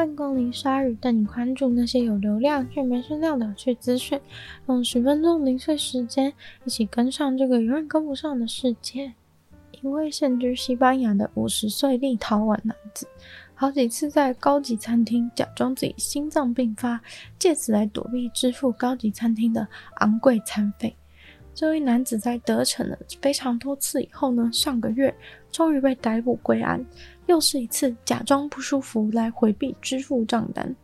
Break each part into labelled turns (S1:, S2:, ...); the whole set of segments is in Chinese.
S1: 欢迎光临鲨鱼，带你关注那些有流量却没声量的有趣资讯。用十分钟零碎时间，一起跟上这个永远跟不上的世界。一位现居西班牙的五十岁立陶宛男子，好几次在高级餐厅假装自己心脏病发，借此来躲避支付高级餐厅的昂贵餐费。这位男子在得逞了非常多次以后呢，上个月终于被逮捕归案。又是一次假装不舒服来回避支付账单。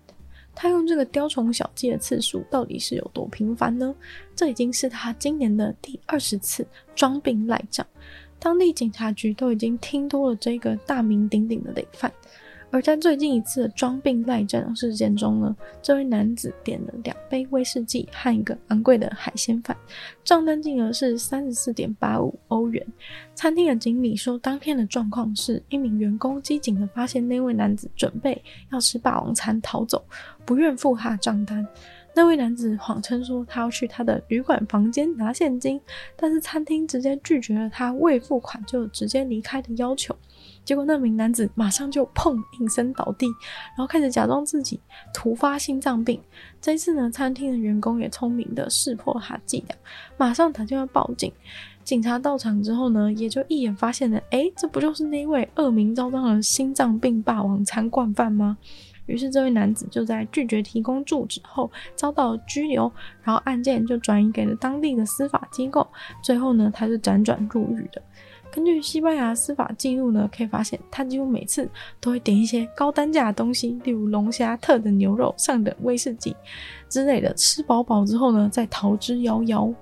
S1: 他用这个雕虫小技的次数到底是有多频繁呢？这已经是他今年的第二十次装病赖账。当地警察局都已经听多了这个大名鼎鼎的累犯。而在最近一次的装病赖账事件中呢，这位男子点了两杯威士忌和一个昂贵的海鲜饭，账单金额是三十四点八五欧元。餐厅的经理说，当天的状况是一名员工机警地发现那位男子准备要吃霸王餐逃走，不愿付他账单。那位男子谎称说他要去他的旅馆房间拿现金，但是餐厅直接拒绝了他未付款就直接离开的要求。结果那名男子马上就砰应声倒地，然后开始假装自己突发心脏病。这一次呢，餐厅的员工也聪明的识破他伎俩，马上打电话报警。警察到场之后呢，也就一眼发现了，诶，这不就是那位恶名昭彰的心脏病霸王餐惯犯吗？于是这位男子就在拒绝提供住址后遭到拘留，然后案件就转移给了当地的司法机构，最后呢，他是辗转入狱的。根据西班牙司法记录呢，可以发现他几乎每次都会点一些高单价的东西，例如龙虾、特等牛肉、上等威士忌之类的。吃饱饱之后呢，再逃之夭夭。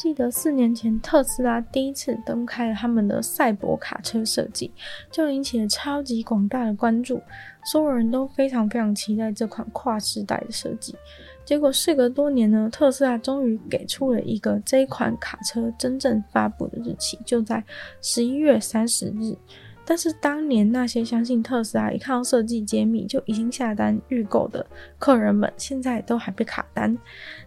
S1: 记得四年前特斯拉第一次登开了他们的赛博卡车设计，就引起了超级广大的关注，所有人都非常非常期待这款跨世代的设计。结果事隔多年呢，特斯拉终于给出了一个这款卡车真正发布的日期，就在十一月三十日。但是当年那些相信特斯拉一看到设计揭秘就已经下单预购的客人们，现在都还被卡单。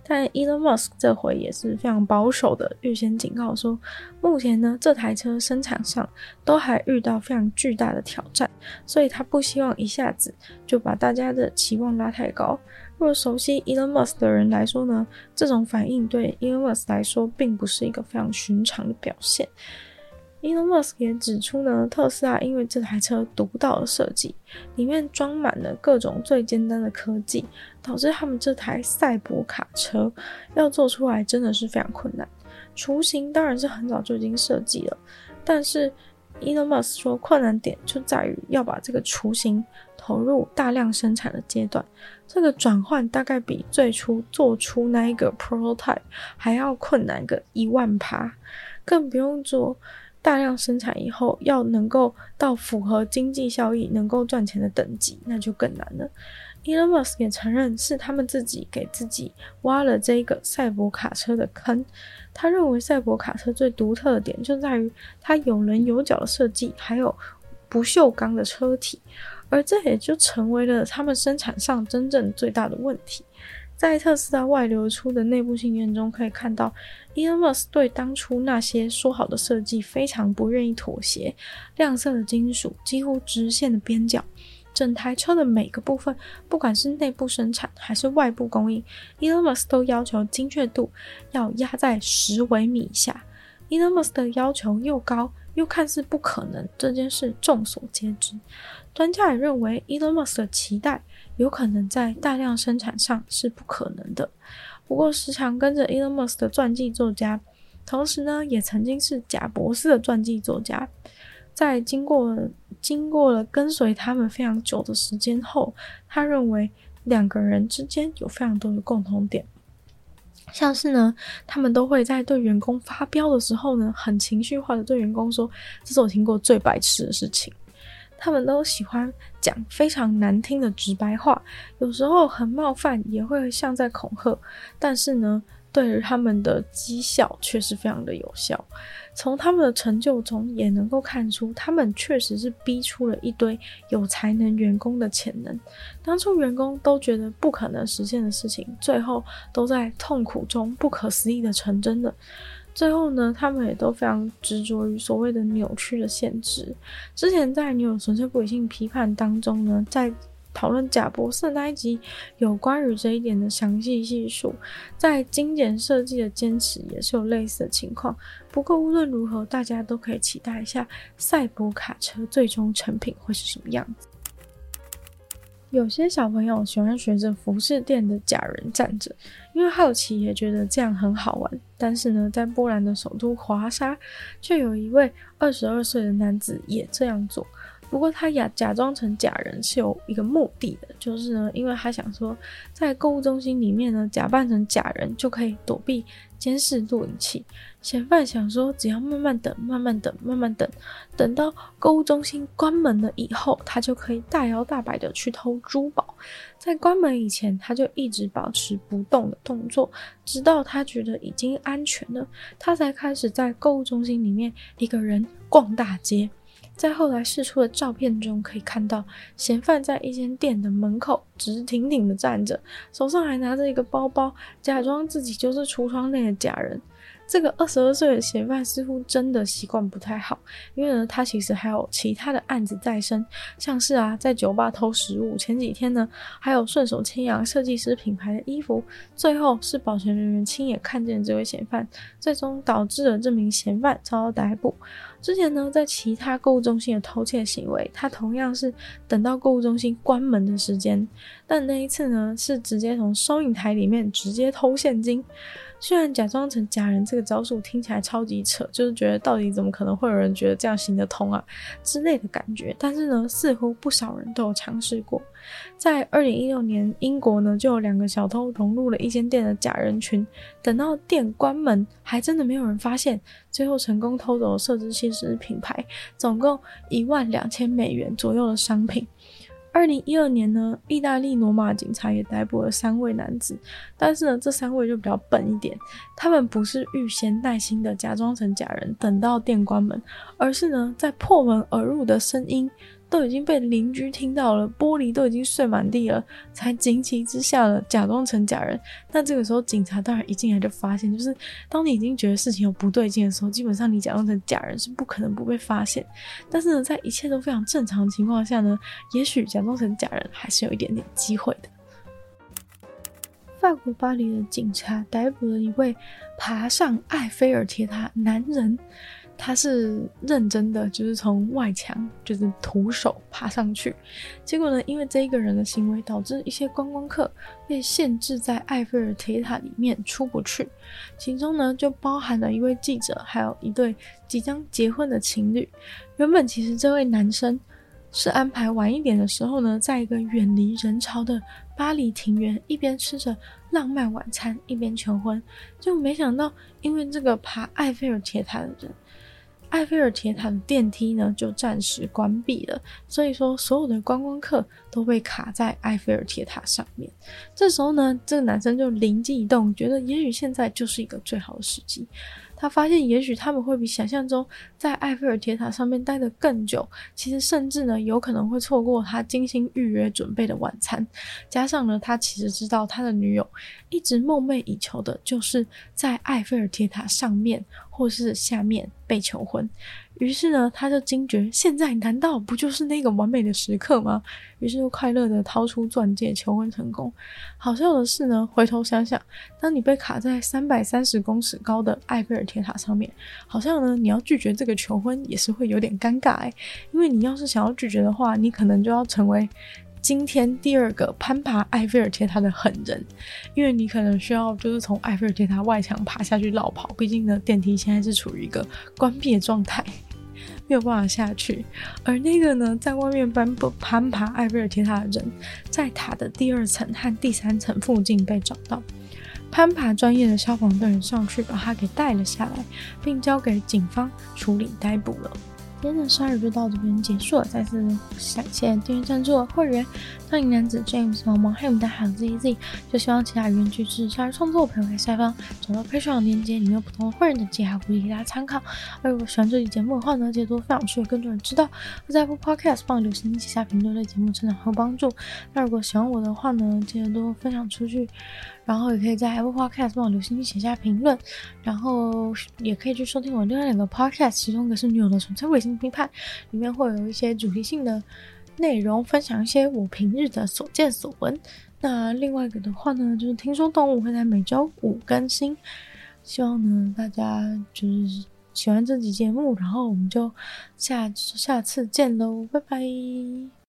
S1: 但 Elon Musk 这回也是非常保守的，预先警告说，目前呢这台车生产上都还遇到非常巨大的挑战，所以他不希望一下子就把大家的期望拉太高。若熟悉 Elon Musk 的人来说呢，这种反应对 Elon Musk 来说并不是一个非常寻常的表现。Elon Musk 也指出呢，特斯拉因为这台车独到的设计，里面装满了各种最尖端的科技，导致他们这台赛博卡车要做出来真的是非常困难。雏形当然是很早就已经设计了，但是 Elon Musk 说困难点就在于要把这个雏形投入大量生产的阶段，这个转换大概比最初做出那一个 prototype 还要困难个一万趴，更不用做。大量生产以后，要能够到符合经济效益、能够赚钱的等级，那就更难了。Elon Musk 也承认是他们自己给自己挖了这个赛博卡车的坑。他认为赛博卡车最独特的点就在于它有棱有角的设计，还有不锈钢的车体，而这也就成为了他们生产上真正最大的问题。在特斯拉外流出的内部信件中，可以看到，Elon Musk 对当初那些说好的设计非常不愿意妥协。亮色的金属，几乎直线的边角，整台车的每个部分，不管是内部生产还是外部供应，Elon Musk 都要求精确度要压在十微米以下。Elon Musk 的要求又高又看似不可能，这件事众所皆知。专家也认为，Elon Musk 的期待。有可能在大量生产上是不可能的。不过，时常跟着 Elon Musk 的传记作家，同时呢，也曾经是贾伯斯的传记作家，在经过经过了跟随他们非常久的时间后，他认为两个人之间有非常多的共同点，像是呢，他们都会在对员工发飙的时候呢，很情绪化的对员工说：“这是我听过最白痴的事情。”他们都喜欢讲非常难听的直白话，有时候很冒犯，也会像在恐吓。但是呢，对于他们的绩效确实非常的有效。从他们的成就中也能够看出，他们确实是逼出了一堆有才能员工的潜能。当初员工都觉得不可能实现的事情，最后都在痛苦中不可思议的成真的。最后呢，他们也都非常执着于所谓的扭曲的限制。之前在《女友纯粹不理性批判》当中呢，在讨论贾伯斯那一集有关于这一点的详细叙述，在精简设计的坚持也是有类似的情况。不过无论如何，大家都可以期待一下赛博卡车最终成品会是什么样子。有些小朋友喜欢学着服饰店的假人站着，因为好奇也觉得这样很好玩。但是呢，在波兰的首都华沙，却有一位二十二岁的男子也这样做。不过他假假装成假人是有一个目的的，就是呢，因为他想说，在购物中心里面呢，假扮成假人就可以躲避监视录影器。嫌犯想说，只要慢慢等，慢慢等，慢慢等，等到购物中心关门了以后，他就可以大摇大摆的去偷珠宝。在关门以前，他就一直保持不动的动作，直到他觉得已经安全了，他才开始在购物中心里面一个人逛大街。在后来释出的照片中，可以看到嫌犯在一间店的门口直挺挺的站着，手上还拿着一个包包，假装自己就是橱窗内的假人。这个二十二岁的嫌犯似乎真的习惯不太好，因为呢，他其实还有其他的案子在身，像是啊，在酒吧偷食物，前几天呢，还有顺手牵羊设计师品牌的衣服，最后是保全人员亲眼看见这位嫌犯，最终导致了这名嫌犯遭到逮捕。之前呢，在其他购物中心的偷窃行为，他同样是等到购物中心关门的时间，但那一次呢，是直接从收银台里面直接偷现金。虽然假装成假人这个招数听起来超级扯，就是觉得到底怎么可能会有人觉得这样行得通啊之类的感觉，但是呢，似乎不少人都有尝试过。在二零一六年，英国呢就有两个小偷融入了一间店的假人群，等到店关门，还真的没有人发现，最后成功偷走了设计师品牌，总共一万两千美元左右的商品。二零一二年呢，意大利罗马警察也逮捕了三位男子，但是呢，这三位就比较笨一点，他们不是预先耐心的假装成假人，等到店关门，而是呢，在破门而入的声音。都已经被邻居听到了，玻璃都已经碎满地了，才惊奇之下呢，假装成假人。那这个时候，警察当然一进来就发现，就是当你已经觉得事情有不对劲的时候，基本上你假装成假人是不可能不被发现。但是呢，在一切都非常正常的情况下呢，也许假装成假人还是有一点点机会的。法国巴黎的警察逮捕了一位爬上埃菲尔铁塔男人。他是认真的，就是从外墙，就是徒手爬上去。结果呢，因为这一个人的行为，导致一些观光客被限制在埃菲尔铁塔里面出不去。其中呢，就包含了一位记者，还有一对即将结婚的情侣。原本其实这位男生是安排晚一点的时候呢，在一个远离人潮的巴黎庭园，一边吃着浪漫晚餐，一边求婚。就没想到，因为这个爬埃菲尔铁塔的人。埃菲尔铁塔的电梯呢，就暂时关闭了，所以说所有的观光客都被卡在埃菲尔铁塔上面。这时候呢，这个男生就灵机一动，觉得也许现在就是一个最好的时机。他发现，也许他们会比想象中在埃菲尔铁塔上面待得更久。其实，甚至呢，有可能会错过他精心预约准备的晚餐。加上呢，他其实知道他的女友一直梦寐以求的，就是在埃菲尔铁塔上面或是下面被求婚。于是呢，他就惊觉，现在难道不就是那个完美的时刻吗？于是就快乐地掏出钻戒求婚成功。好笑的是呢，回头想想，当你被卡在三百三十公尺高的埃菲尔铁塔上面，好像呢，你要拒绝这个求婚也是会有点尴尬诶，因为你要是想要拒绝的话，你可能就要成为今天第二个攀爬埃菲尔铁塔的狠人，因为你可能需要就是从埃菲尔铁塔外墙爬下去绕跑，毕竟呢，电梯现在是处于一个关闭的状态。没有办法下去，而那个呢，在外面攀攀爬埃菲尔铁塔的人，在塔的第二层和第三层附近被找到，攀爬专业的消防队员上去把他给带了下来，并交给警方处理逮捕了。今天的鲨鱼就到这边结束了，再次感谢订阅赞助会员，欢迎男子 James 毛毛，还有我们的海 Z Z，就希望其他原剧是鲨鱼创作朋友在下方找到配上的链接，里面有不同的会员的记号，鼓励给大家参考。而如果喜欢这期节目的话呢，记得多分享出去，更多人知道。我在 Podcast 帮留心写下评论，对节目成长很有帮助。那如果喜欢我的话呢，记得多分享出去。然后也可以在 Apple Podcast 帮我留心写下评论，然后也可以去收听我另外两个 Podcast，其中一个是女友的纯粹卫星批判，里面会有一些主题性的内容，分享一些我平日的所见所闻。那另外一个的话呢，就是听说动物会在每周五更新，希望呢大家就是。喜欢这集节目，然后我们就下下次见喽，拜拜。